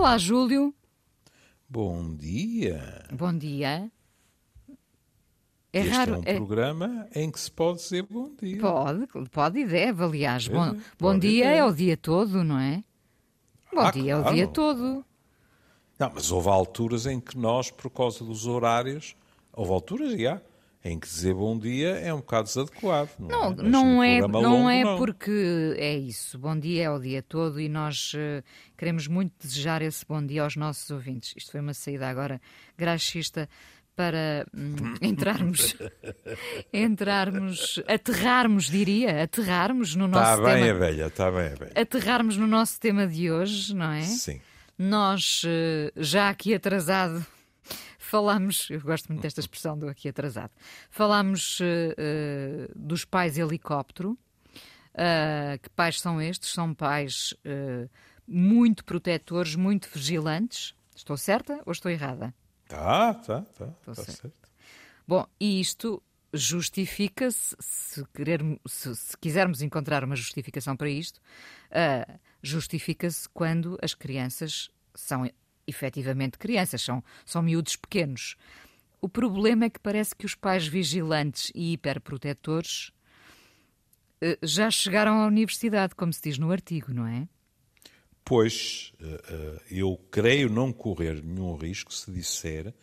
Olá, Júlio. Bom dia. Bom dia. É este raro. é um é... programa em que se pode dizer bom dia. Pode, pode e deve, aliás. É, bom, bom dia é o dia todo, não é? Bom ah, dia claro. é o dia todo. Não, mas houve alturas em que nós, por causa dos horários, houve alturas, já, em que dizer bom dia é um bocado desadequado. Não, não é, não é, não é porque é isso. Bom dia é o dia todo e nós uh, queremos muito desejar esse bom dia aos nossos ouvintes. Isto foi uma saída agora graxista para hum, entrarmos, entrarmos, aterrarmos, diria, aterrarmos no nosso está bem tema. Está bem, velha, está bem, velha. Aterrarmos no nosso tema de hoje, não é? Sim. Nós, uh, já aqui atrasado, falámos, eu gosto muito desta expressão do aqui atrasado, falámos uh, uh, dos pais helicóptero. Uh, que pais são estes? São pais muito protetores, muito vigilantes. Estou certa ou estou errada? Tá, tá, tá. Estou tá certo. certo. Bom, e isto justifica-se, se, se, se, quisermos encontrar uma justificação para isto, justifica-se quando as crianças são efetivamente crianças, são, são miúdos pequenos. O problema é que parece que os pais vigilantes e hiperprotetores eh, já chegaram à universidade, como se diz no artigo, não é? Pois, eh, eh, eu creio não correr nenhum risco se disser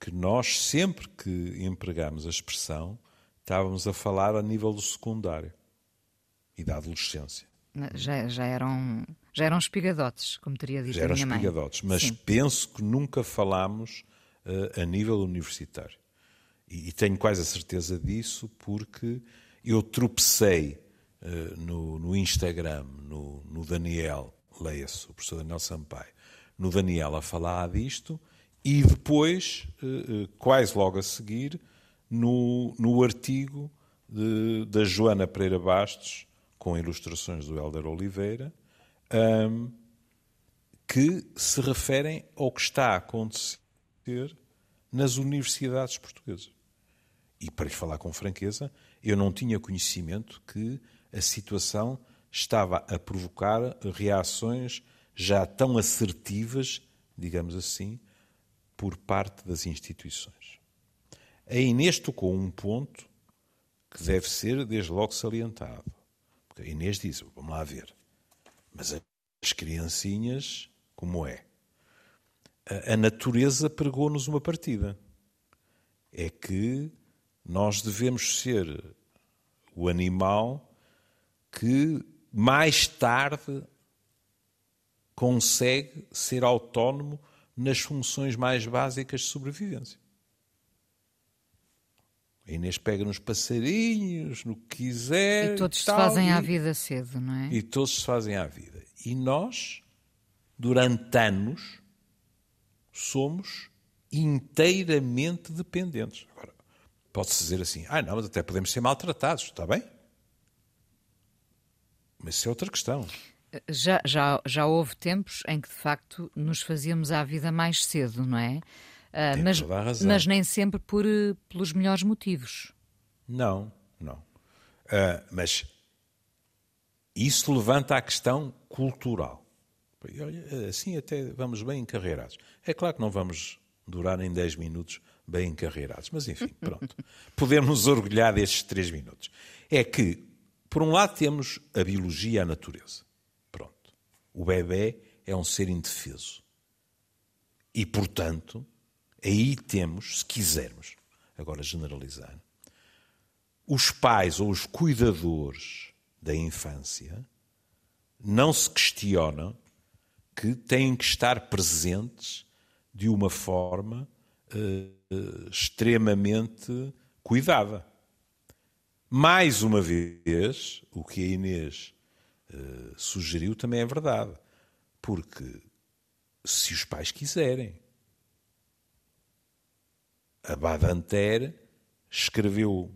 que nós, sempre que empregamos a expressão, estávamos a falar a nível do secundário e da adolescência. Já, já eram já eram espigadotes, como teria dito já a minha mãe. Já eram espigadotes, mas Sim. penso que nunca falámos uh, a nível universitário. E, e, tenho quase a certeza disso porque eu tropecei uh, no, no, Instagram, no, no Daniel, leia-se, o professor Daniel Sampaio, no Daniel a falar disto e depois, uh, quase logo a seguir, no, no artigo de, da Joana Pereira Bastos, com ilustrações do Helder Oliveira, um, que se referem ao que está a acontecer nas universidades portuguesas. E para lhe falar com franqueza, eu não tinha conhecimento que a situação estava a provocar reações já tão assertivas, digamos assim, por parte das instituições. A Inês tocou um ponto que deve ser desde logo salientado. Porque a Inês disse: vamos lá ver, mas as criancinhas, como é? A natureza pregou-nos uma partida. É que nós devemos ser o animal que mais tarde consegue ser autónomo nas funções mais básicas de sobrevivência. A Inês pega nos passarinhos, no que quiser. E todos se fazem à vida cedo, não é? E todos se fazem à vida. E nós, durante anos, somos inteiramente dependentes. Agora, pode-se dizer assim, ah, não, mas até podemos ser maltratados, está bem? Mas isso é outra questão. Já, já, já houve tempos em que, de facto, nos fazíamos à vida mais cedo, não é? Uh, mas, mas nem sempre por, eh, pelos melhores motivos. Não, não. Uh, mas isso levanta a questão cultural. Olha, assim até vamos bem encarreirados. É claro que não vamos durar em 10 minutos bem encarreirados, mas enfim, pronto. Podemos nos orgulhar destes 3 minutos. É que, por um lado, temos a biologia e a natureza. Pronto. O bebê é um ser indefeso. E, portanto, aí temos, se quisermos, agora generalizar, os pais ou os cuidadores da infância não se questionam que têm que estar presentes de uma forma uh, extremamente cuidada. Mais uma vez, o que a Inês uh, sugeriu também é verdade. Porque se os pais quiserem, a Badanter escreveu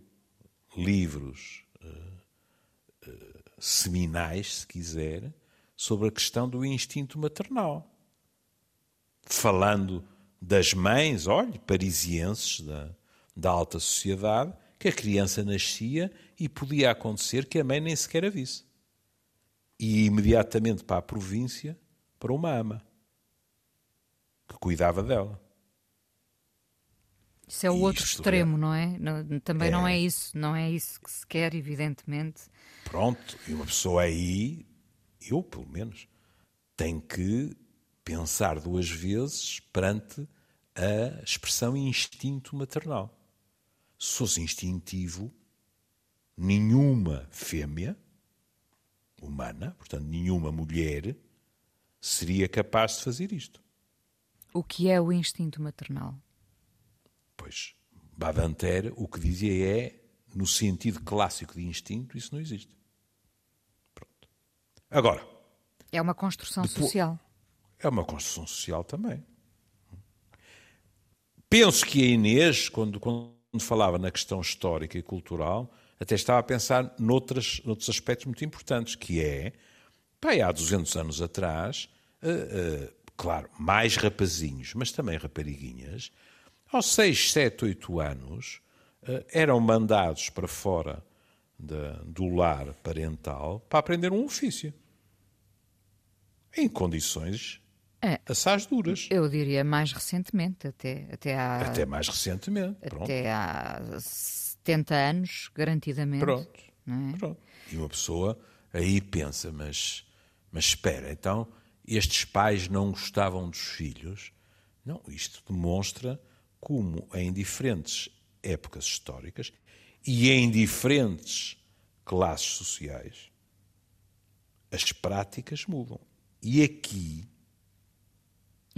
livros uh, uh, seminais, se quiser, sobre a questão do instinto maternal. Falando das mães, olhe, parisienses da, da alta sociedade, que a criança nascia e podia acontecer que a mãe nem sequer a visse. E imediatamente para a província, para uma ama. cuidava dela. Isso é o outro extremo, é... não é? Não, também é... não é isso, não é isso que se quer, evidentemente. Pronto, e uma pessoa aí, eu pelo menos, tem que pensar duas vezes perante a expressão instinto maternal. Se fosse instintivo, nenhuma fêmea humana, portanto, nenhuma mulher, seria capaz de fazer isto. O que é o instinto maternal? Pois, Badanter o que dizia é, no sentido clássico de instinto, isso não existe. Pronto. Agora. É uma construção depois, social. É uma construção social também. Penso que a Inês, quando, quando falava na questão histórica e cultural, até estava a pensar noutras, noutros aspectos muito importantes, que é, há 200 anos atrás, uh, uh, claro, mais rapazinhos, mas também rapariguinhas, aos 6, 7, 8 anos, uh, eram mandados para fora de, do lar parental para aprender um ofício. Em condições é, assaz duras. Eu diria mais recentemente, até, até há. Até mais recentemente. Pronto. Até há 70 anos, garantidamente. Pronto. É? Pronto. E uma pessoa aí pensa, mas, mas espera, então estes pais não gostavam dos filhos? Não, isto demonstra como em diferentes épocas históricas e em diferentes classes sociais as práticas mudam. E aqui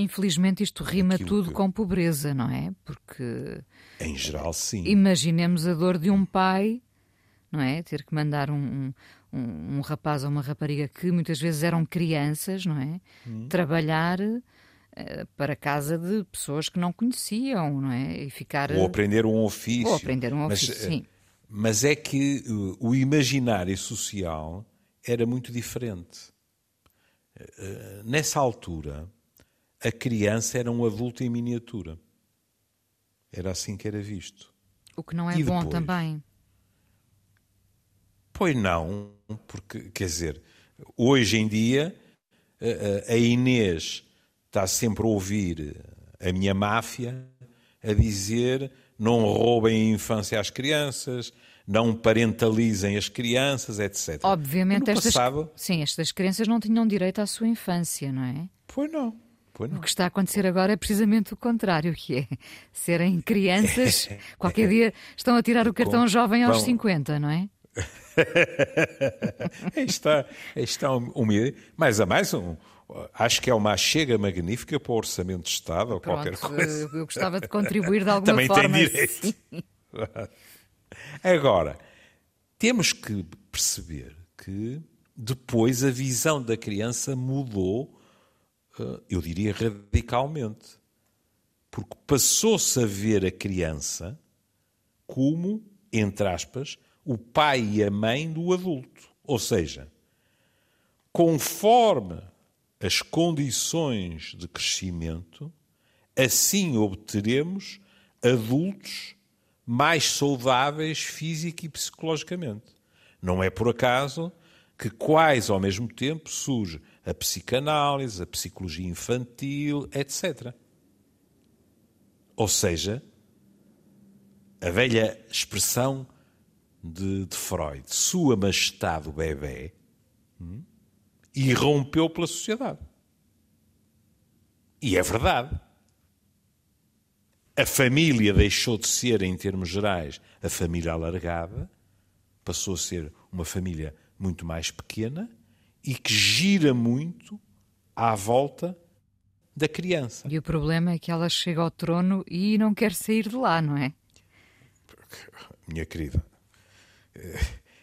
Infelizmente isto rima tudo que... com pobreza, não é? Porque. Em geral, sim. Imaginemos a dor de um pai, não é? Ter que mandar um, um, um rapaz ou uma rapariga que muitas vezes eram crianças, não é? Hum. Trabalhar para casa de pessoas que não conheciam, não é? E ficar. Ou aprender um ofício. Ou aprender um ofício, mas, eh, sim. Mas é que uh, o imaginário social era muito diferente. Nessa altura a criança era um adulto em miniatura. Era assim que era visto. O que não é e bom depois, também. Pois não, porque, quer dizer, hoje em dia a Inês está sempre a ouvir a minha máfia a dizer não roubem a infância às crianças, não parentalizem as crianças, etc. Obviamente, estas, passado... sim, estas crianças não tinham direito à sua infância, não é? Pois não. O que está a acontecer agora é precisamente o contrário, que é serem crianças, qualquer dia estão a tirar o cartão jovem aos Bom, 50, não é? está, está uma ideia. Mais a mais, um, acho que é uma chega magnífica para o Orçamento de Estado ou Pronto, qualquer coisa. Eu gostava de contribuir de alguma Também forma. Também tem direito. Agora, temos que perceber que depois a visão da criança mudou eh, eu diria radicalmente. Porque passou-se a ver a criança como, entre aspas, o pai e a mãe do adulto. Ou seja, conforme as condições de crescimento, assim obteremos adultos mais saudáveis física e psicologicamente. Não é por acaso que quase ao mesmo tempo surge a psicanálise, a psicologia infantil, etc. Ou seja, a velha expressão de, de Freud, sua majestade o bebê, hum, irrompeu pela sociedade. E é verdade. A família deixou de ser, em termos gerais, a família alargada, passou a ser uma família muito mais pequena e que gira muito à volta da criança. E o problema é que ela chega ao trono e não quer sair de lá, não é? Minha querida,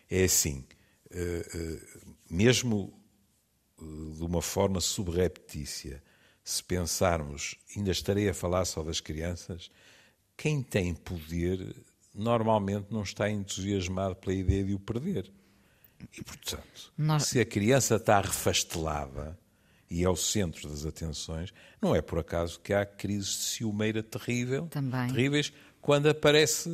é assim, eh, eh, mesmo eh, de uma forma subreptícia, se pensarmos, ainda estarei a falar só das crianças, quem tem poder normalmente não está entusiasmado pela ideia de o perder. E, portanto, Nós... se a criança está refastelada e é o centro das atenções, não é por acaso que há crises de ciumeira terrível, Também. terríveis quando aparece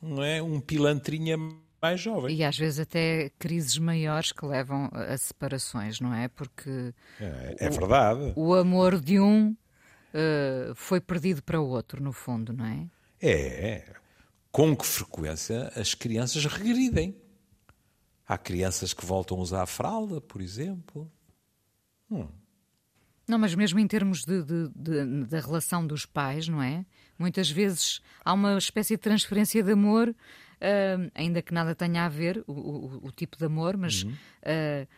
não é, um pilantrinha mais jovem. E às vezes até crises maiores que levam a separações, não é? Porque é, é verdade. O, o amor de um uh, foi perdido para o outro, no fundo, não é? É. Com que frequência as crianças regridem? Há crianças que voltam a usar a fralda, por exemplo. Hum. Não, mas mesmo em termos de, de, de, da relação dos pais, não é? Muitas vezes há uma espécie de transferência de amor, uh, ainda que nada tenha a ver, o, o, o tipo de amor, mas uhum. uh,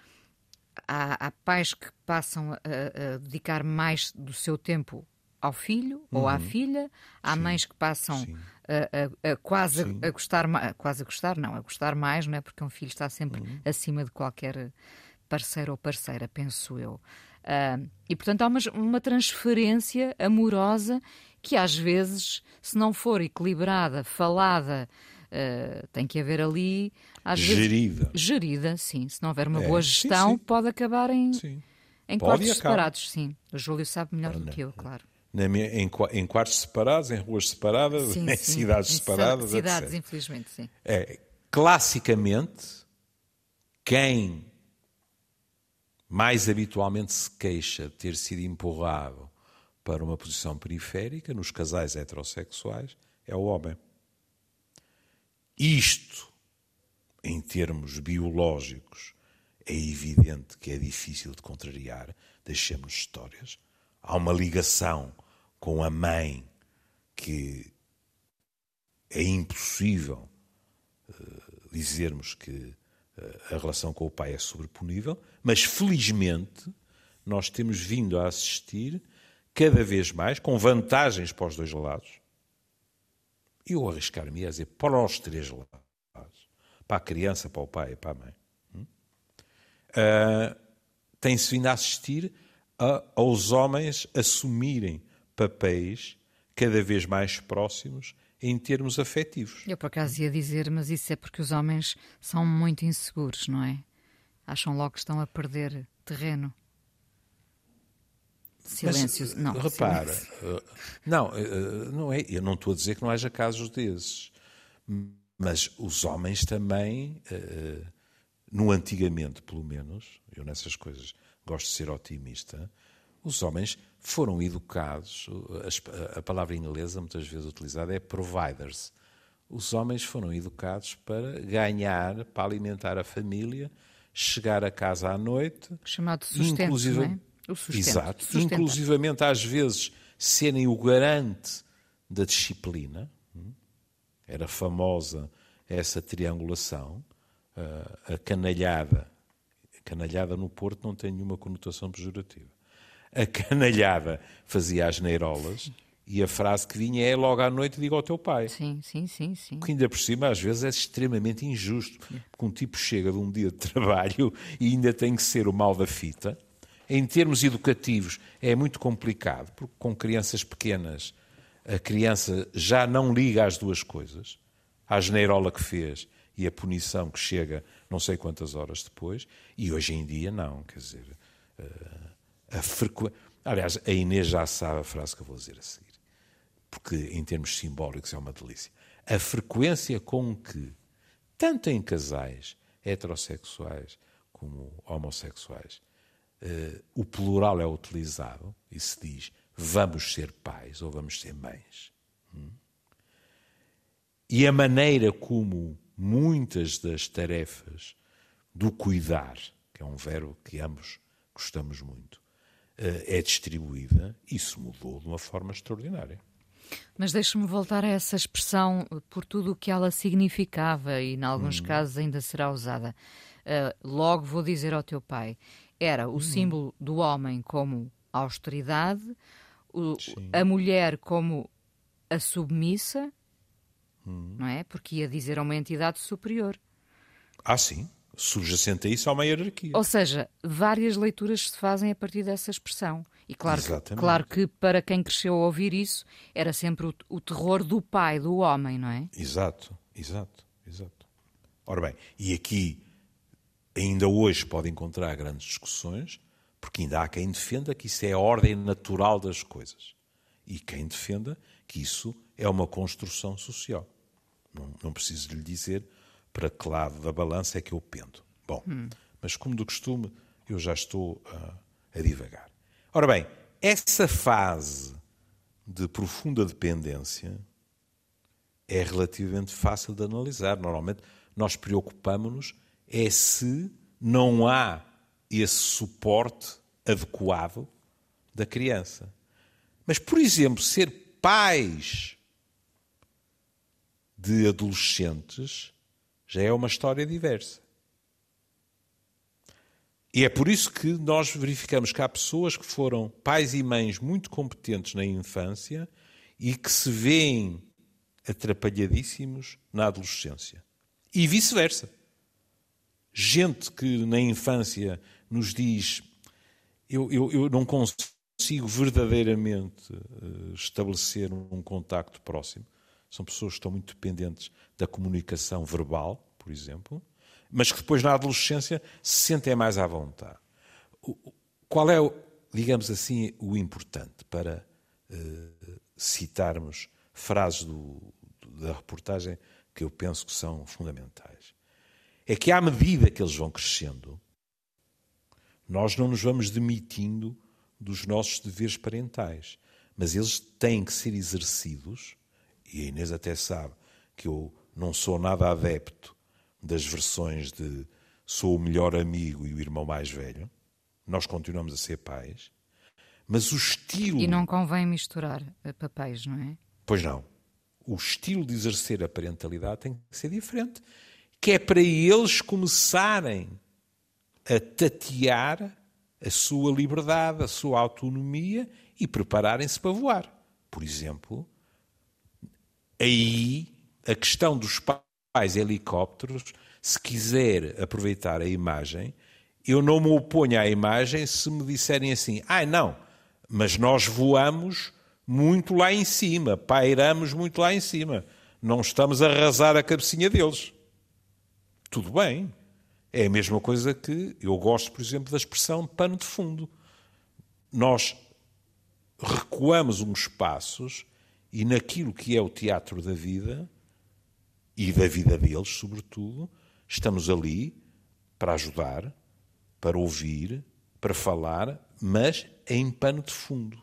há, há, pais que passam a, a, dedicar mais do seu tempo ao filho uhum. ou à uhum. filha, há Sim. mães que passam a, a, quase a, gostar quase a gostar, não, a gostar mais, não é? Porque um filho está sempre uhum. acima de qualquer parceiro ou parceira, penso eu. Uh, e, portanto, há uma, uma transferência amorosa que, às vezes, se não for equilibrada, falada, uh, tem que haver ali. Às gerida. Vezes, gerida, sim. Se não houver uma é, boa gestão, sim, sim. pode acabar em, sim. em quartos separados, sim. O Júlio sabe melhor do que eu, claro. Minha, em, em, quartos separados, em ruas separadas, sim, em sim. cidades em separadas. Cidades, etc. infelizmente, sim. É, classicamente, quem mais habitualmente se queixa de ter sido empurrado para uma posição periférica nos casais heterossexuais é o homem. Isto, em termos biológicos, é evidente que é difícil de contrariar, deixemos histórias. Há uma ligação com a mãe que é impossível uh, dizermos que a relação com o pai é sobreponível, mas felizmente nós temos vindo a assistir cada vez mais, com vantagens para os dois lados, eu arriscar-me a dizer para os três lados, para a criança, para o pai e para a mãe, uh, tem-se vindo a assistir a, aos homens assumirem papéis cada vez mais próximos em termos afetivos. Eu por acaso ia dizer, mas isso é porque os homens são muito inseguros, não é? Acham logo que estão a perder terreno. Silêncio, mas, não. Repara, silêncio. Eh, não, eh, não é, eu não estou a dizer que não haja casos desses, mas os homens também, eh, no antigamente pelo menos, eu nessas coisas gosto de ser otimista, os homens foram educados, a palavra inglesa muitas vezes utilizada é providers. Os homens foram educados para ganhar, para alimentar a família, chegar a casa à noite. Chamado sustento, inclusive, não é? O sustento. Exato. Sustenta. Inclusivamente, às vezes, serem o garante da disciplina. Era famosa essa triangulação. A canalhada. A canalhada no Porto não tem nenhuma conotação pejorativa a canalhada fazia as neirolas e a frase que vinha é logo à noite diga ao teu pai. Sim, sim, sim, sim. Que ainda por cima às vezes é extremamente injusto, porque um tipo chega de um dia de trabalho e ainda tem que ser o mal da fita. Em termos educativos é muito complicado, porque com crianças pequenas a criança já não liga às duas coisas, à geneirola que fez e a punição que chega não sei quantas horas depois, e hoje em dia não, quer dizer, uh, a frequência. Aliás, a Inês já sabe a frase que eu vou dizer a seguir, porque em termos simbólicos é uma delícia. A frequência com que, tanto em casais heterossexuais como homossexuais, o plural é utilizado e se diz vamos ser pais ou vamos ser mães. Hum? E a maneira como muitas das tarefas do cuidar, que é um verbo que ambos gostamos muito, é distribuída, isso mudou de uma forma extraordinária. Mas deixe-me voltar a essa expressão por tudo o que ela significava e, em alguns hum. casos, ainda será usada. Uh, logo vou dizer ao teu pai: era o hum. símbolo do homem como austeridade, o, a mulher como a submissa, hum. não é? Porque ia dizer a uma entidade superior. Ah, sim subjacente a isso há uma hierarquia. Ou seja, várias leituras se fazem a partir dessa expressão. E claro, que, claro que para quem cresceu a ouvir isso, era sempre o, o, terror do pai, do homem, não é? Exato, exato, exato. Ora bem, e aqui ainda hoje pode encontrar grandes discussões, porque ainda há quem defenda que isso é a ordem natural das coisas. E quem defenda que isso é uma construção social. Não, não preciso lhe dizer para que lado da balança é que eu pendo. Bom, hum. mas como do costume, eu já estou uh, a divagar. Ora bem, essa fase de profunda dependência é relativamente fácil de analisar. Normalmente nós preocupamos-nos é se não há esse suporte adequado da criança. Mas, por exemplo, ser pais de adolescentes já é uma história diversa. E é por isso que nós verificamos que há pessoas que foram pais e mães muito competentes na infância e que se veem atrapalhadíssimos na adolescência. E vice-versa. Gente que na infância nos diz: eu, eu, eu não consigo verdadeiramente uh, estabelecer um contacto próximo. São pessoas que estão muito dependentes da comunicação verbal, por exemplo mas que depois na adolescência se sentem mais à vontade. Qual é, digamos assim, o importante para uh, citarmos frases do, da reportagem que eu penso que são fundamentais? É que à medida que eles vão crescendo, nós não nos vamos demitindo dos nossos deveres parentais, mas eles têm que ser exercidos, e a Inês até sabe que eu não sou nada adepto das versões de sou o melhor amigo e o irmão mais velho. Nós continuamos a ser pais. Mas o estilo. E não convém misturar papéis, não é? Pois não. O estilo de exercer a parentalidade tem que ser diferente. Que é para eles começarem a tatear a sua liberdade, a sua autonomia e prepararem-se para voar. Por exemplo, aí a questão dos pais helicópteros, se quiser aproveitar a imagem, eu não me oponho à imagem se me disserem assim: ah, não, mas nós voamos muito lá em cima, pairamos muito lá em cima, não estamos a arrasar a cabecinha deles. Tudo bem. É a mesma coisa que eu gosto, por exemplo, da expressão pano de fundo. Nós recuamos uns passos e naquilo que é o teatro da vida e da vida deles, sobretudo, estamos ali para ajudar, para ouvir, para falar, mas em pano de fundo.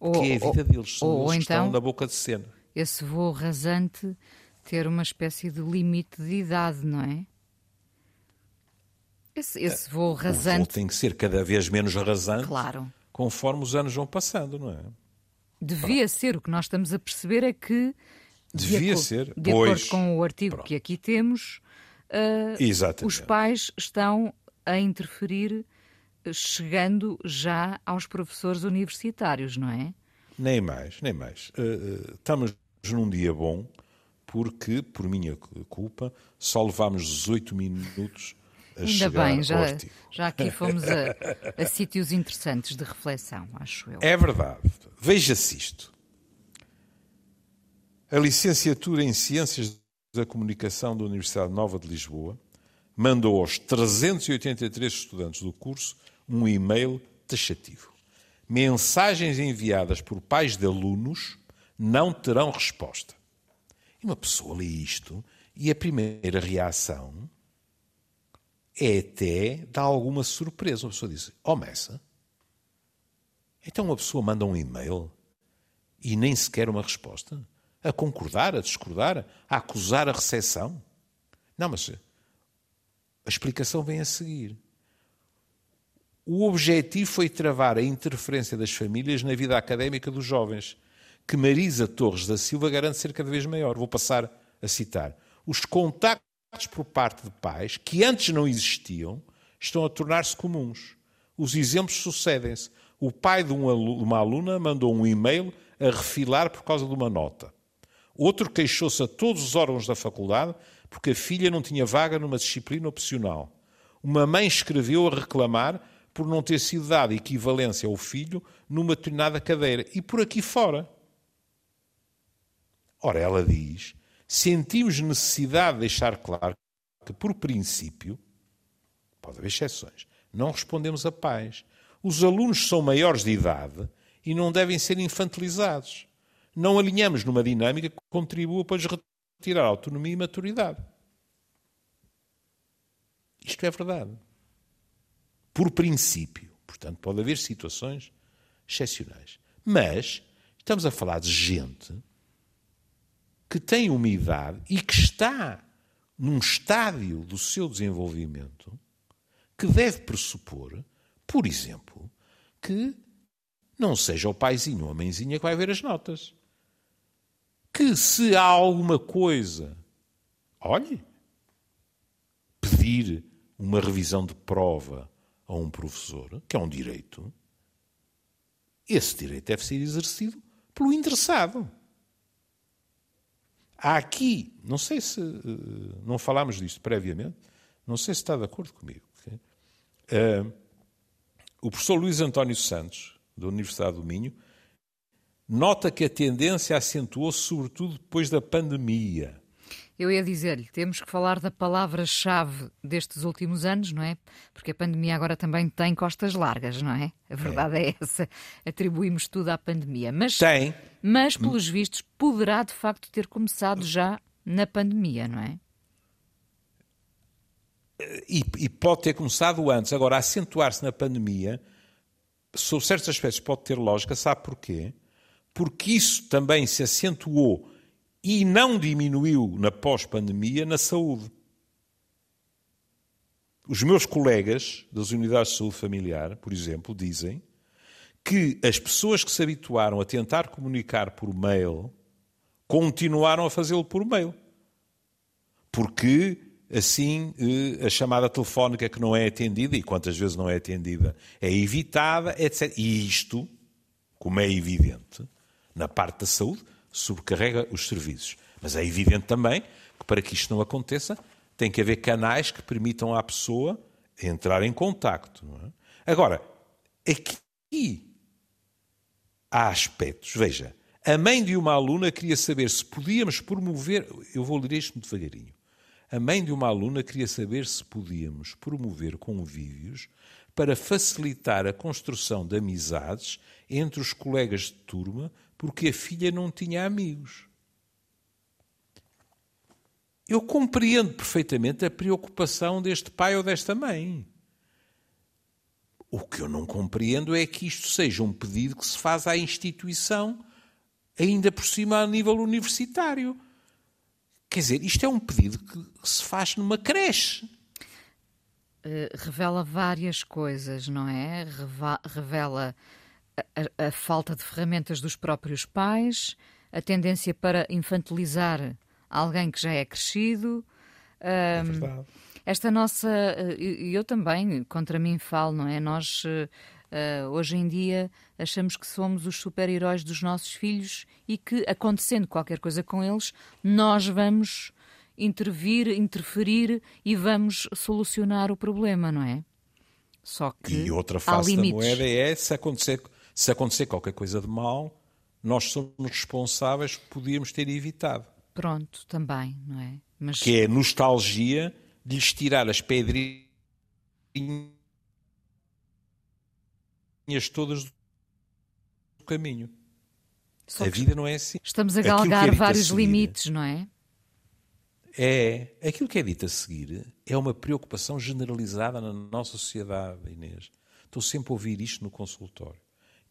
Ou, que é a vida ou, deles, são ou, eles então, estão na boca de cena. Esse voo rasante ter uma espécie de limite de idade, não é? Esse, esse voo rasante. O voo tem que ser cada vez menos rasante. Claro. Conforme os anos vão passando, não é? Devia Pronto. ser. O que nós estamos a perceber é que Devia de ser. De pois, acordo com o artigo pronto. que aqui temos, uh, os pais estão a interferir, chegando já aos professores universitários, não é? Nem mais, nem mais. Uh, estamos num dia bom, porque, por minha culpa, só levámos 18 minutos a Ainda bem, já, já aqui fomos a, a sítios interessantes de reflexão, acho eu. É verdade. Veja-se isto. A licenciatura em Ciências da Comunicação da Universidade Nova de Lisboa mandou aos 383 estudantes do curso um e-mail taxativo. Mensagens enviadas por pais de alunos não terão resposta. E uma pessoa lê isto e a primeira reação é até dar alguma surpresa. Uma pessoa diz: Oh, Messa, então uma pessoa manda um e-mail e nem sequer uma resposta? a concordar, a discordar, a acusar a recepção. Não, mas a explicação vem a seguir. O objetivo foi travar a interferência das famílias na vida académica dos jovens, que Marisa Torres da Silva garante ser cada vez maior. Vou passar a citar. Os contactos por parte de pais, que antes não existiam, estão a tornar-se comuns. Os exemplos sucedem-se. O pai de uma aluna mandou um e-mail a refilar por causa de uma nota. Outro queixou-se a todos os órgãos da faculdade porque a filha não tinha vaga numa disciplina opcional. Uma mãe escreveu a reclamar por não ter sido dada equivalência ao filho numa determinada cadeira. E por aqui fora. Ora, ela diz: sentimos necessidade de deixar claro que, por princípio, pode haver exceções, não respondemos a pais. Os alunos são maiores de idade e não devem ser infantilizados não alinhamos numa dinâmica que contribua para retirar autonomia e maturidade. Isto é verdade. Por princípio. Portanto, pode haver situações excepcionais. Mas Estamos a falar de gente que tem uma idade e que está num estádio do seu desenvolvimento que deve pressupor, por exemplo, que não seja o paizinho ou a mãezinha que vai ver as notas. Que se há alguma coisa, olhe, pedir uma revisão de prova a um professor, que é um direito, esse direito deve ser exercido pelo interessado. Há aqui, não sei se eh, não falámos disto previamente, não sei se está de acordo comigo. Uh, o professor Luís António Santos, da Universidade do Minho, nota que a tendência acentuou-se sobretudo depois da pandemia. Eu ia dizer-lhe, temos que falar da palavra-chave destes últimos anos, não é? Porque a pandemia agora também tem costas largas, não é? A verdade é, é essa. Atribuímos tudo à pandemia. Mas, tem. Mas, pelos vistos, poderá de facto ter começado já na pandemia, não é? E, e pode ter começado antes. Agora, acentuar-se na pandemia, sob certos aspectos, pode ter lógica. Sabe porquê? Porque isso também se acentuou e não diminuiu na pós-pandemia na saúde. Os meus colegas das unidades de saúde familiar, por exemplo, dizem que as pessoas que se habituaram a tentar comunicar por mail continuaram a fazê-lo por mail. Porque assim eh, a chamada telefónica que não é atendida, e quantas vezes não é atendida, é evitada, etc. E isto, como é evidente, na parte da saúde, sobrecarrega os serviços. Mas é evidente também que para que isto não aconteça, tem que haver canais que permitam à pessoa entrar em contacto. É? Agora, aqui há aspectos. Veja, a mãe de uma aluna queria saber se podíamos promover. Eu vou ler isto muito devagarinho. A mãe de uma aluna queria saber se podíamos promover convívios para facilitar a construção de amizades entre os colegas de turma porque a filha não tinha amigos. Eu compreendo perfeitamente a preocupação deste pai ou desta mãe. O que eu não compreendo é que isto seja um pedido que se faz à instituição, ainda por cima a nível universitário. Quer dizer, isto é um pedido que se faz numa creche. Uh, revela várias coisas, não é? Reva revela a, a, falta de ferramentas dos próprios pais, a tendência para infantilizar alguém que já é crescido. É verdade. Esta nossa. E eu também, contra mim falo, não é? Nós. Uh, hoje em dia achamos que somos os super-heróis dos nossos filhos e que, acontecendo qualquer coisa com eles, nós vamos intervir, interferir e vamos solucionar o problema, não é? Só que e outra face da moeda é se acontecer se acontecer qualquer coisa de mal, nós somos responsáveis, podíamos ter evitado. Pronto, também, não é? Mas... Que é a nostalgia de lhes tirar as pedrinhas todas do caminho. Só a vida não é assim. Estamos a galgar é vários limites, não é? É. Aquilo que é dito a seguir é uma preocupação generalizada na nossa sociedade, Inês. Estou sempre a ouvir isto no consultório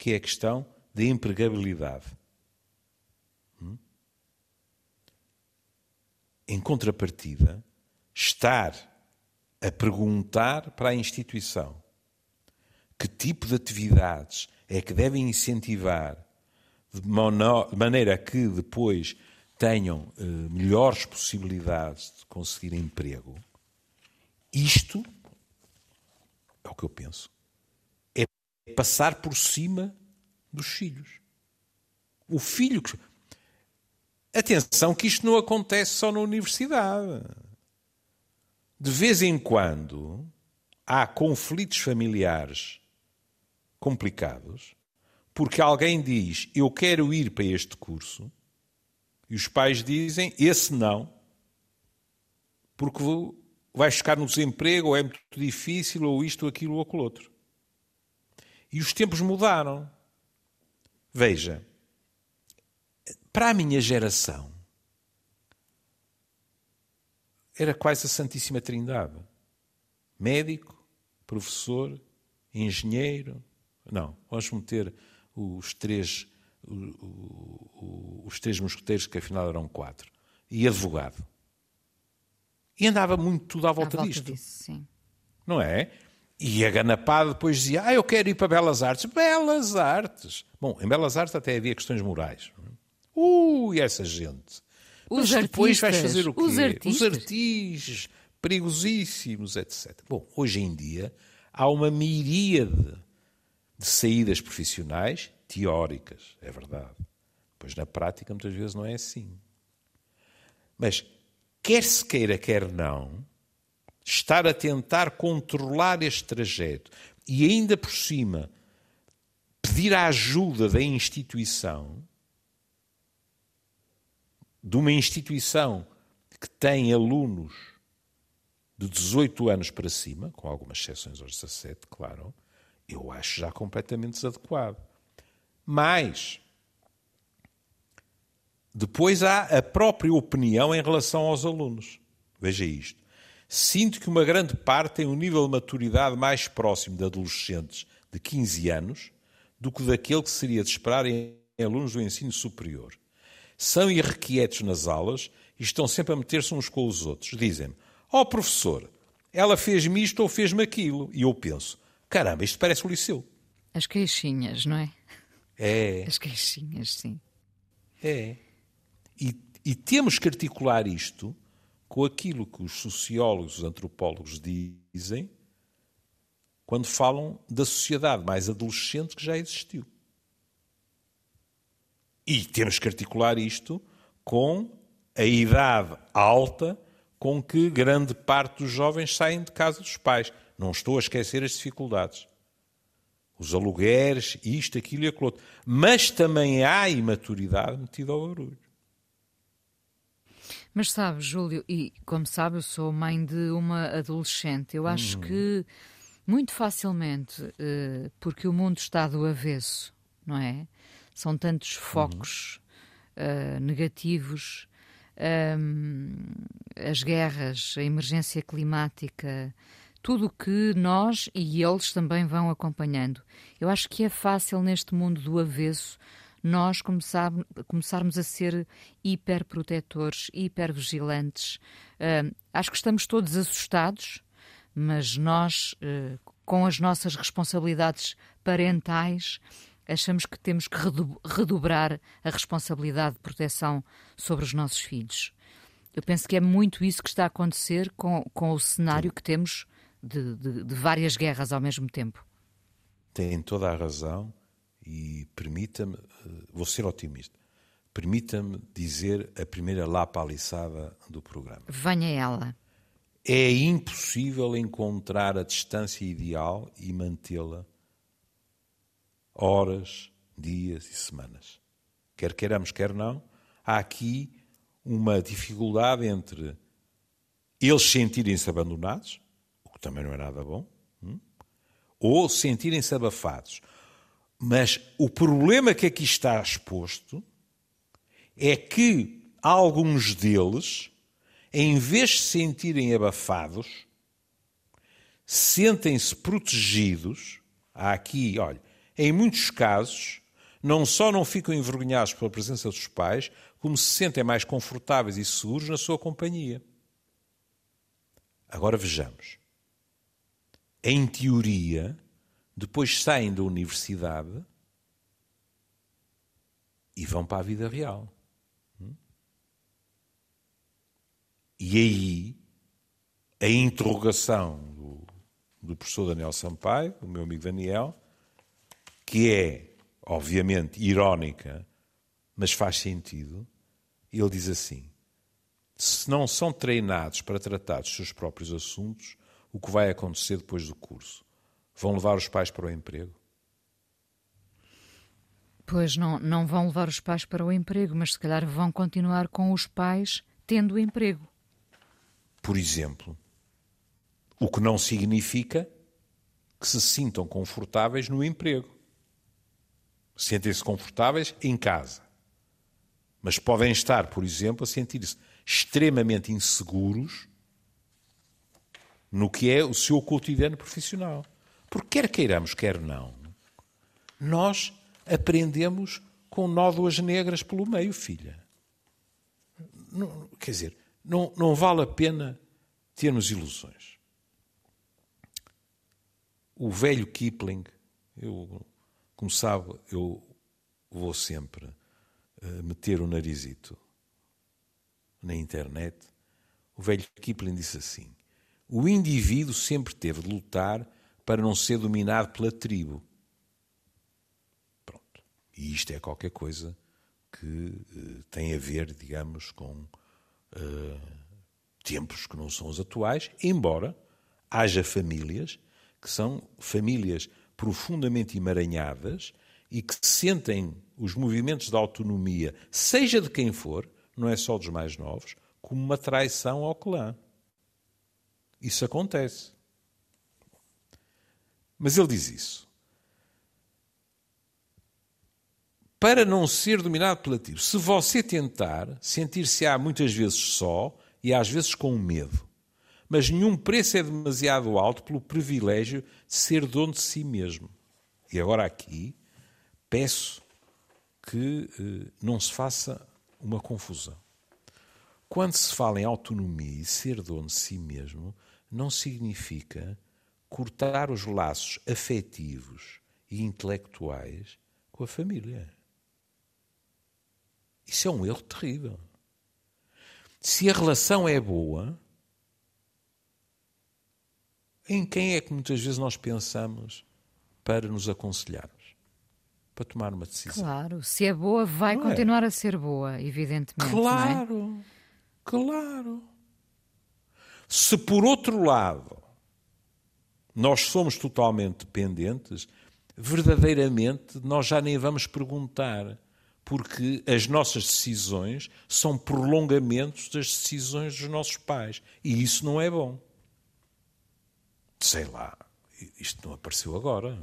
que é a questão da empregabilidade. Hum? Em contrapartida, estar a perguntar para a instituição que tipo de atividades é que devem incentivar de maneira que depois tenham eh, melhores possibilidades de conseguir emprego, isto é o que eu penso passar por cima dos filhos. O filho que. Atenção, que isto não acontece só na universidade. De vez em quando há conflitos familiares complicados, porque alguém diz: Eu quero ir para este curso, e os pais dizem: Esse não, porque vais ficar no desemprego, ou é muito difícil, ou isto, ou aquilo, ou aquilo outro. E os tempos mudaram. Veja, para a minha geração, era quase a Santíssima Trindade: médico, professor, engenheiro. Não, vamos meter os três o, o, os três mosqueteiros, que afinal eram quatro, e advogado. E andava muito tudo à volta, à volta disto. Disso, sim. Não é? E a Ganapada depois dizia: Ah, eu quero ir para Belas Artes. Belas Artes! Bom, em Belas Artes até havia questões morais. Ui, essa gente. Os Mas depois artistas, vais fazer o quê? os artistas. Os artistas, perigosíssimos, etc. Bom, hoje em dia há uma miríade de saídas profissionais teóricas, é verdade. Pois na prática muitas vezes não é assim. Mas quer se queira, quer não, estar a tentar controlar este trajeto e ainda por cima pedir a ajuda da instituição de uma instituição que tem alunos de 18 anos para cima, com algumas exceções aos 17, claro, eu acho já completamente desadequado. Mas depois há a própria opinião em relação aos alunos. Veja isto. Sinto que uma grande parte tem um nível de maturidade mais próximo de adolescentes de 15 anos do que daquele que seria de esperar em alunos do ensino superior são irrequietos nas aulas e estão sempre a meter-se uns com os outros. Dizem-me, ó oh, professor, ela fez-me isto ou fez-me aquilo. E eu penso, caramba, isto parece o liceu. As queixinhas, não é? É. As queixinhas, sim. É. E, e temos que articular isto com aquilo que os sociólogos, os antropólogos dizem quando falam da sociedade mais adolescente que já existiu. E temos que articular isto com a idade alta com que grande parte dos jovens saem de casa dos pais. Não estou a esquecer as dificuldades. Os alugueres, isto, aquilo e aquilo outro. Mas também há imaturidade metida ao barulho. Mas sabe, Júlio, e como sabe, eu sou mãe de uma adolescente. Eu acho hum. que muito facilmente, eh, porque o mundo está do avesso, não é? São tantos focos uhum. uh, negativos, um, as guerras, a emergência climática, tudo o que nós e eles também vão acompanhando. Eu acho que é fácil neste mundo do avesso nós começar, começarmos a ser hiperprotetores, hipervigilantes. Uh, acho que estamos todos assustados, mas nós, uh, com as nossas responsabilidades parentais, achamos que temos que redobrar a responsabilidade de proteção sobre os nossos filhos. Eu penso que é muito isso que está a acontecer com, com o cenário que temos de, de, de várias guerras ao mesmo tempo. Tem toda a razão e permita-me, eh, vou ser otimista, permita-me dizer a primeira lapa aliçada do programa. Venha ela. É impossível encontrar a distância ideal e mantê-la horas, dias e semanas. Quer queiramos, quer não, há aqui uma dificuldade entre eles sentirem-se abandonados, também não é nada bom, hum? ou sentirem-se abafados. Mas o problema que aqui está exposto é que alguns deles, em vez de se sentirem abafados, sentem-se protegidos. Há aqui, olha, em muitos casos, não só não ficam envergonhados pela presença dos pais, como se sentem mais confortáveis e seguros na sua companhia. Agora vejamos. Em teoria, depois saem da universidade e vão para a vida real. E aí, a interrogação do, do professor Daniel Sampaio, do meu amigo Daniel, que é, obviamente, irónica, mas faz sentido, ele diz assim: se não são treinados para tratar dos seus próprios assuntos, o que vai acontecer depois do curso? Vão levar os pais para o emprego? Pois não, não vão levar os pais para o emprego, mas se calhar vão continuar com os pais tendo emprego. Por exemplo. O que não significa que se sintam confortáveis no emprego sentem-se confortáveis em casa. Mas podem estar, por exemplo, a sentir-se extremamente inseguros no que é o seu cotidiano profissional. Porque quer queiramos, quer não, nós aprendemos com nódoas negras pelo meio, filha. Não, quer dizer, não, não vale a pena termos ilusões. O velho Kipling, eu, como sabe, eu vou sempre uh, meter o narizito na internet. O velho Kipling disse assim: o indivíduo sempre teve de lutar para não ser dominado pela tribo. Pronto. E isto é qualquer coisa que uh, tem a ver, digamos, com uh, tempos que não são os atuais, embora haja famílias que são famílias profundamente emaranhadas e que sentem os movimentos de autonomia, seja de quem for, não é só dos mais novos, como uma traição ao clã. Isso acontece. Mas ele diz isso. Para não ser dominado pela tribo. Se você tentar, sentir-se-á muitas vezes só e às vezes com medo. Mas nenhum preço é demasiado alto pelo privilégio de ser dono de si mesmo. E agora aqui peço que eh, não se faça uma confusão. Quando se fala em autonomia e ser dono de si mesmo, não significa cortar os laços afetivos e intelectuais com a família. Isso é um erro terrível. Se a relação é boa, em quem é que muitas vezes nós pensamos para nos aconselharmos? Para tomar uma decisão. Claro, se é boa, vai não é? continuar é? a ser boa, evidentemente. Claro, é? claro. Se por outro lado nós somos totalmente dependentes, verdadeiramente nós já nem vamos perguntar, porque as nossas decisões são prolongamentos das decisões dos nossos pais. E isso não é bom. Sei lá, isto não apareceu agora.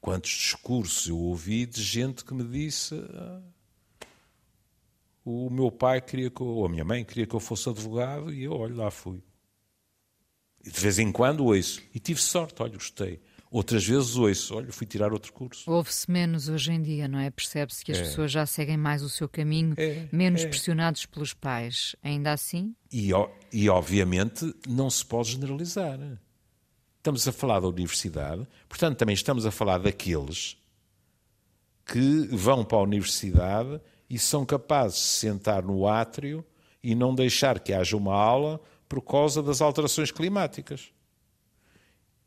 Quantos discursos eu ouvi de gente que me disse. O meu pai queria que eu, ou a minha mãe queria que eu fosse advogado e eu, olho, lá fui. E de vez em quando ouço. E tive sorte, olha, gostei. Outras vezes ouço, olha, fui tirar outro curso. Ouve-se menos hoje em dia, não é? Percebe-se que as é. pessoas já seguem mais o seu caminho, é. menos é. pressionados pelos pais. Ainda assim? E, e, obviamente, não se pode generalizar. Estamos a falar da universidade, portanto, também estamos a falar daqueles que vão para a universidade e são capazes de sentar no átrio e não deixar que haja uma aula por causa das alterações climáticas.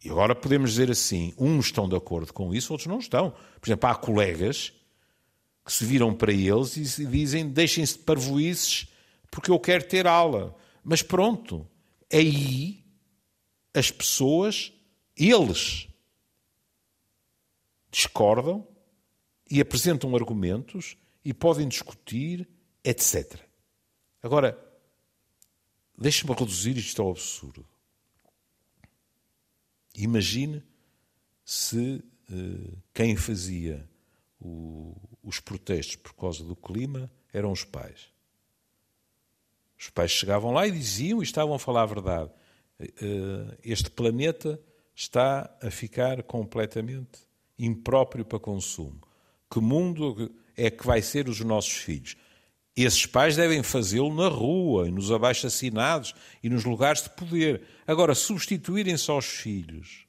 E agora podemos dizer assim: uns estão de acordo com isso, outros não estão. Por exemplo, há colegas que se viram para eles e dizem: deixem-se de parvoices porque eu quero ter aula. Mas pronto, aí as pessoas, eles, discordam e apresentam argumentos e podem discutir, etc. Agora, deixe-me reduzir isto ao absurdo. Imagine se uh, quem fazia o, os protestos por causa do clima eram os pais. Os pais chegavam lá e diziam e estavam a falar a verdade. Uh, este planeta está a ficar completamente impróprio para consumo. Que mundo é que vai ser os nossos filhos. Esses pais devem fazê-lo na rua, nos abaixo-assinados e nos lugares de poder. Agora, substituírem só os filhos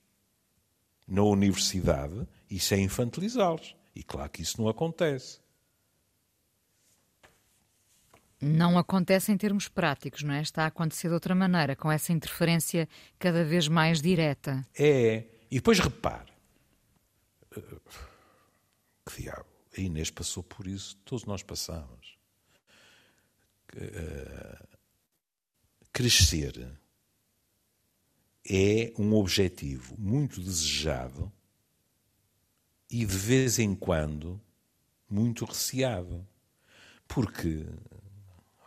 na universidade, isso é infantilizá-los. E claro que isso não acontece. Não acontece em termos práticos, não é? Está a acontecer de outra maneira, com essa interferência cada vez mais direta. É. E depois repare. Que diabo. A Inês passou por isso, todos nós passamos. Eh, crescer é um objetivo muito desejado e de vez em quando muito receado. Porque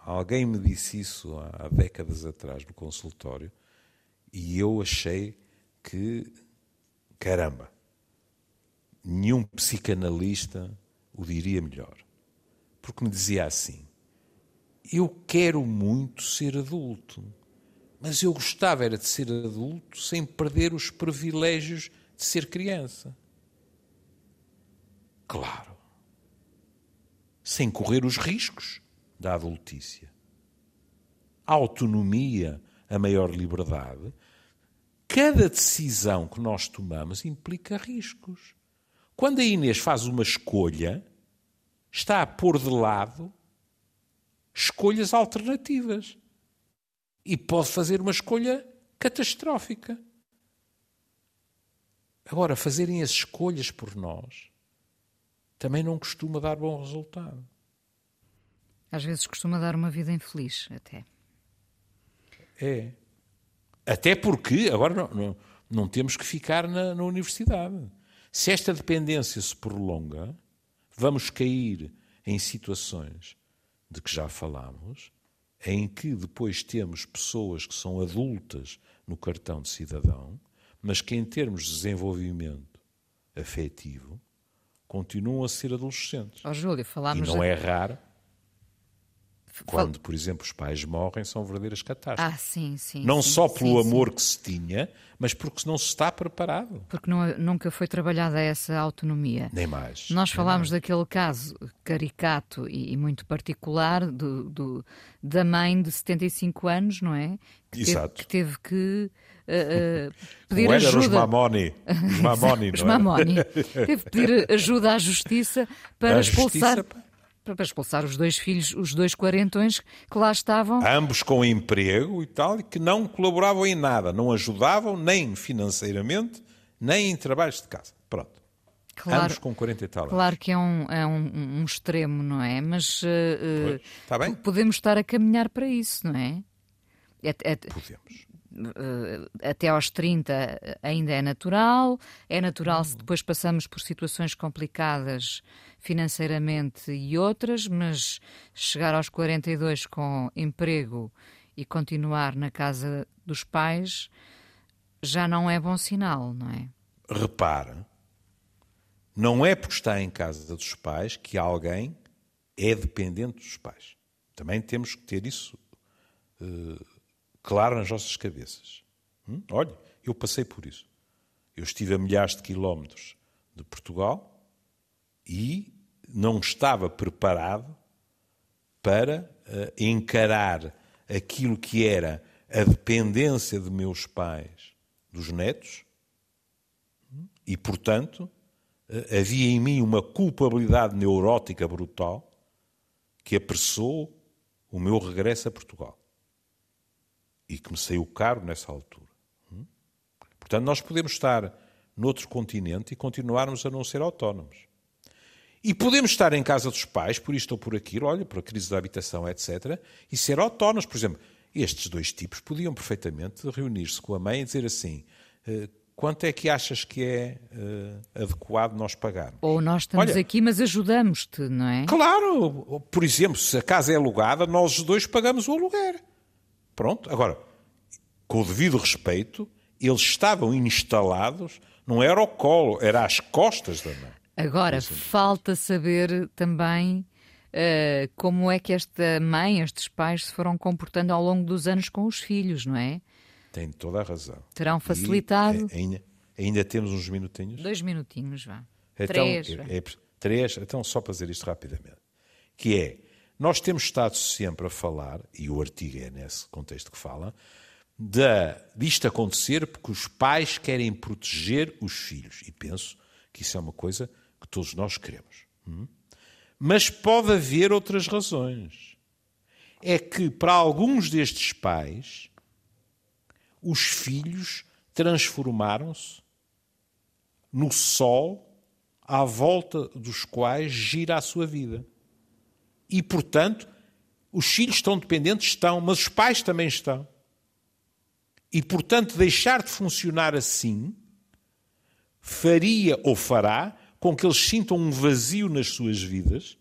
alguém me disse isso há décadas atrás no consultório e eu achei que, caramba, nenhum psicanalista o diria melhor. Porque me dizia assim: Eu quero muito ser adulto, mas eu gostava era de ser adulto sem perder os privilégios de ser criança. Claro, sem correr os riscos da adultícia. A autonomia, a maior liberdade, cada decisão que nós tomamos implica riscos. Quando a Inês faz uma escolha, está a pôr de lado escolhas alternativas. E pode fazer uma escolha catastrófica. Agora, fazerem as escolhas por nós também não costuma dar bom resultado. Às vezes costuma dar uma vida infeliz, até. É. Até porque, agora não, não, não temos que ficar na, na universidade. Se esta dependência se prolonga, vamos cair em situações de que já falámos, em que depois temos pessoas que são adultas no cartão de cidadão, mas que em termos de desenvolvimento afetivo continuam a ser adolescentes. Oh, Júlio, falámos e não é raro quando, por exemplo, os pais morrem, são verdadeiras catástrofes. Ah, sim, sim. Não sim, só pelo sim, amor sim. que se tinha, mas porque não se está preparado. Porque não- nunca foi trabalhada essa autonomia. Nem mais. Nós nem falámos mais. daquele caso caricato e, e muito particular do, do- da mãe de 75 anos, não é? Que teve, Exato. que, teve que eh, eh, pedir Como era, ajuda. Os mamoni. Os mamoni, Os não é? mamoni. Teve que pedir ajuda à justiça para À expulsar. justiça. Para expulsar os dois filhos, os dois quarentões que lá estavam. Ambos com emprego e tal, e que não colaboravam em nada, não ajudavam nem financeiramente, nem em trabalhos de casa. Pronto. Claro, Ambos com 40 e tal. anos. claro que é um, é um, um extremo, não é? Mas eh, Pois, bem? podemos estar a caminhar para isso, não é? É- é- Podemos. Eh, até aos 30 ainda é natural, é natural se depois passamos por situações complicadas financeiramente e outras, mas chegar aos 42 com emprego e continuar na casa dos pais já não é bom sinal, não é? Repara, não é porque está em casa dos pais que alguém é dependente dos pais. Também temos que ter isso eh, claro nas nossas cabeças. Hum? Olha, eu passei por isso. Eu estive a milhares de quilómetros de Portugal e não estava preparado para eh, encarar aquilo que era a dependência de meus pais dos netos e, portanto, eh, havia em mim uma culpabilidade neurótica brutal que apressou o meu regresso a Portugal e que me saiu caro nessa altura. Hum? Portanto, nós podemos estar noutro continente e continuarmos a não ser autónomos. E podemos estar em casa dos pais, por isto ou por aquilo, olha, por a crise da habitação, etc., e ser autónomos. Por exemplo, estes dois tipos podiam perfeitamente reunir-se com a mãe e dizer assim: eh, quanto é que achas que é eh, adequado nós pagarmos? Ou nós estamos Olha- aqui, mas ajudamos-te, não é? Claro! Por exemplo, se a casa é alugada, nós os dois pagamos o aluguer. Pronto. Agora, com o devido respeito, eles estavam instalados, não era ao colo, era às costas da mãe. Agora, falta saber também eh, como é que esta mãe, estes pais se foram comportando ao longo dos anos com os filhos, não é? Tem toda a razão. Terão E, facilitado. eh, ainda, ainda temos uns minutinhos? Dois minutinhos, vá. Então, Três. é- é- três, então só para dizer isto rapidamente. Que é, nós temos estado sempre a falar, e o artigo é nesse contexto que fala, da, disto acontecer porque os pais querem proteger os filhos. E penso que isso é uma coisa que todos nós queremos. Hum? Mas pode haver outras razões. É que para alguns destes pais, os filhos transformaram-se no sol à volta dos quais gira a sua vida. E, portanto, os filhos estão dependentes, estão, mas os pais também estão. E, portanto, deixar de funcionar assim faria ou fará com que eles sintam um vazio nas suas vidas,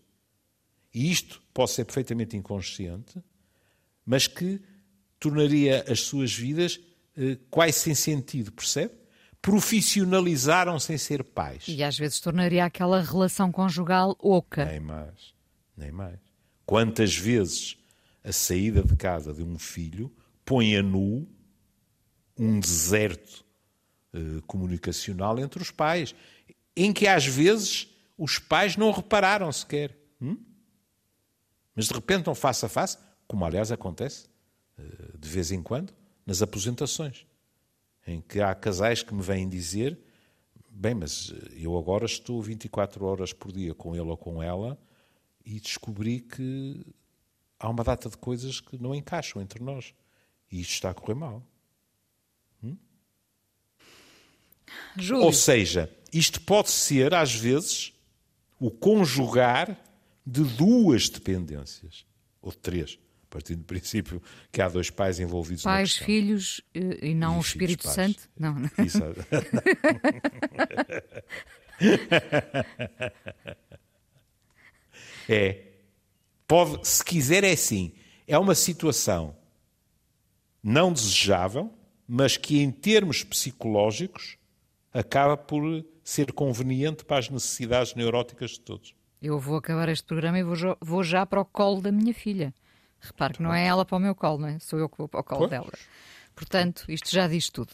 e isto pode ser perfeitamente inconsciente, mas que tornaria as suas vidas eh, quase sem sentido, percebe? Profissionalizaram sem ser pais. E às vezes tornaria aquela relação conjugal oca. Nem mais, nem mais. Quantas vezes a saída de casa de um filho põe a nu um deserto eh, comunicacional entre os pais, em que às vezes os pais não repararam sequer. hum? Mas de repente não face a face, como aliás acontece eh, de vez em quando, nas aposentações, em que há casais que me vêm dizer: bem, mas eh, eu agora estou 24 horas por dia com ele ou com ela e descobri que há uma data de coisas que não encaixam entre nós e isto está a correr mal. Hum? Ou seja, isto pode ser, às vezes, o conjugar de duas dependências, ou de três, partindo do princípio que há dois pais envolvidos Pais, filhos eh, e não e o Espírito filhos, Santo? Não, não. é. Pode, se quiser, é assim. É uma situação não desejável, mas que em termos psicológicos acaba por ser conveniente para as necessidades neuróticas de todos. Eu vou acabar este programa e vou, vou já para o colo da minha filha. Repare que não é ela para o meu colo, não é? Sou eu que vou para o colo pois. dela. Portanto, isto já diz tudo.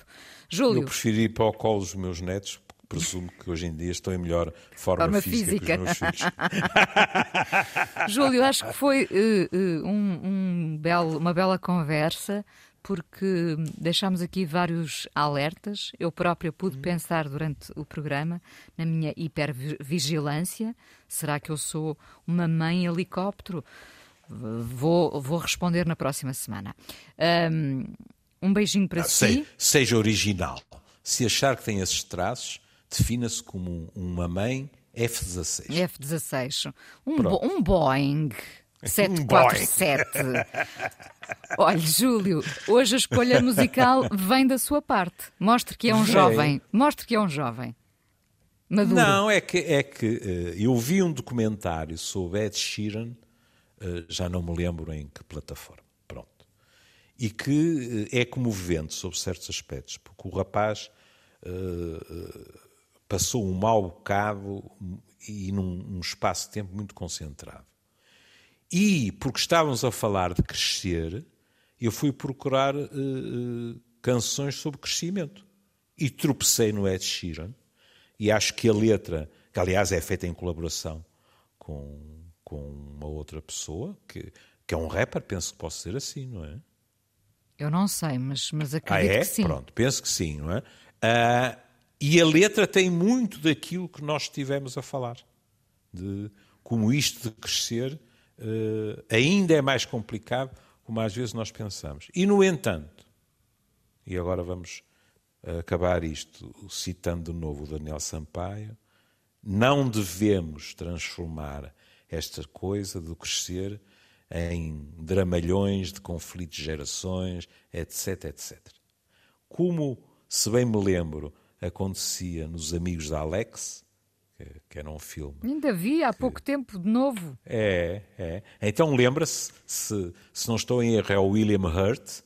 Júlio. Eu prefiro ir para o colo dos meus netos, presumo que hoje em dia estão em melhor forma, forma física, física, que os meus filhos. Júlio, acho que foi uh, uh, um, um belo, uma bela conversa porque deixámos aqui vários alertas. Eu própria pude uhum. pensar durante o programa na minha hipervigilância. Será que eu sou uma mãe helicóptero? Vou, vou responder na próxima semana. Um, beijinho para ah, si. seja original. Se achar que tem esses traços, defina-se como uma mãe F-16. F-16. Um, bo um Boeing. 747. Olha, Júlio, hoje a escolha musical vem da sua parte. Mostre que é um jovem. Mostre que é um jovem. Maduro. Não, é que, é que uh, eu vi um documentário sobre Ed Sheeran, uh, já não me lembro em que plataforma, pronto. E que uh, é comovente sobre certos aspectos, porque o rapaz passou um mau bocado e num, num espaço de tempo muito concentrado. E, porque estávamos a falar de crescer, eu fui procurar uh, uh, canções sobre crescimento. E tropecei no Ed Sheeran. E acho que a letra, que aliás é feita em colaboração com, com uma outra pessoa, que, que é um rapper, penso que posso ser assim, não é? Eu não sei, mas, mas acredito ah, é? que sim. Pronto, penso que sim, não é? Uh, e a letra tem muito daquilo que nós estivemos a falar. De como isto de crescer uh, ainda é mais complicado, como às vezes nós pensamos. E, no entanto, e agora vamos acabar isto citando de novo o Daniel Sampaio, não devemos transformar esta coisa do crescer em dramalhões de conflitos de gerações, etc, etc. Como, se bem me lembro, acontecia nos Amigos da Alex, que, era um filme. Ainda vi há que... pouco tempo de novo. É, é. Então lembra-se, se, se não estou em erro, é o William Hurt,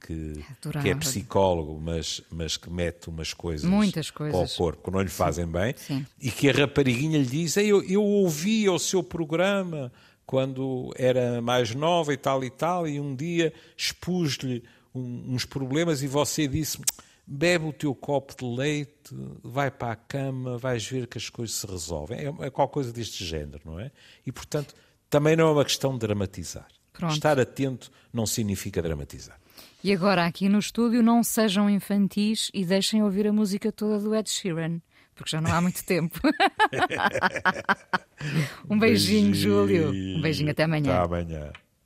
que, que, é psicólogo, mas, mas que mete umas coisas, Muitas coisas. para o corpo que não lhe fazem Sim. bem, Sim. e que a rapariguinha lhe diz: eu, eu ouvi o seu programa quando era mais nova e tal e tal, e um dia expus-lhe um, uns problemas e você disse bebe o teu copo de leite, vai para a cama, vais ver que as coisas se resolvem. É, é qualquer coisa deste género, não é? E, portanto, também não é uma questão de dramatizar. Pronto. Estar atento não significa dramatizar. E agora, aqui no estúdio, não sejam infantis e deixem ouvir a música toda do Ed Sheeran, porque já não há muito tempo. um beijinho, beijinho, Júlio. Um beijinho, até amanhã. Até amanhã.